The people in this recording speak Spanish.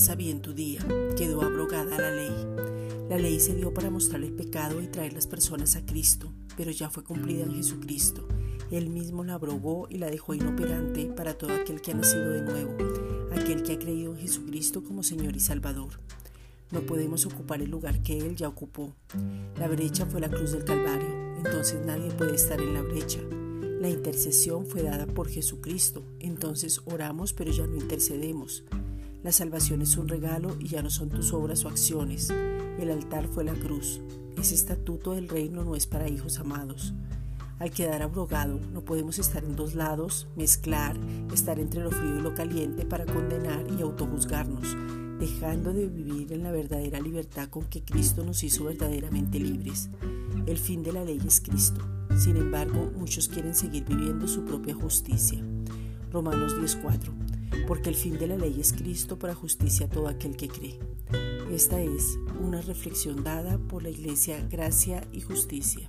Pasa bien tu día, quedó abrogada la ley. La ley se dio para mostrar el pecado y traer las personas a Cristo, pero ya fue cumplida en Jesucristo. Él mismo la abrogó y la dejó inoperante para todo aquel que ha nacido de nuevo, aquel que ha creído en Jesucristo como Señor y Salvador. No podemos ocupar el lugar que Él ya ocupó. La brecha fue la cruz del Calvario, entonces nadie puede estar en la brecha. La intercesión fue dada por Jesucristo, entonces oramos pero ya no intercedemos. La salvación es un regalo y ya no son tus obras o acciones. El altar fue la cruz. Ese estatuto del reino no es para hijos amados. Al quedar abrogado, no podemos estar en dos lados, mezclar, estar entre lo frío y lo caliente para condenar y autojuzgarnos, dejando de vivir en la verdadera libertad con que Cristo nos hizo verdaderamente libres. El fin de la ley es Cristo. Sin embargo, muchos quieren seguir viviendo su propia justicia. Romanos 10:4 porque el fin de la ley es Cristo para justicia a todo aquel que cree. Esta es una reflexión dada por la Iglesia Gracia y Justicia.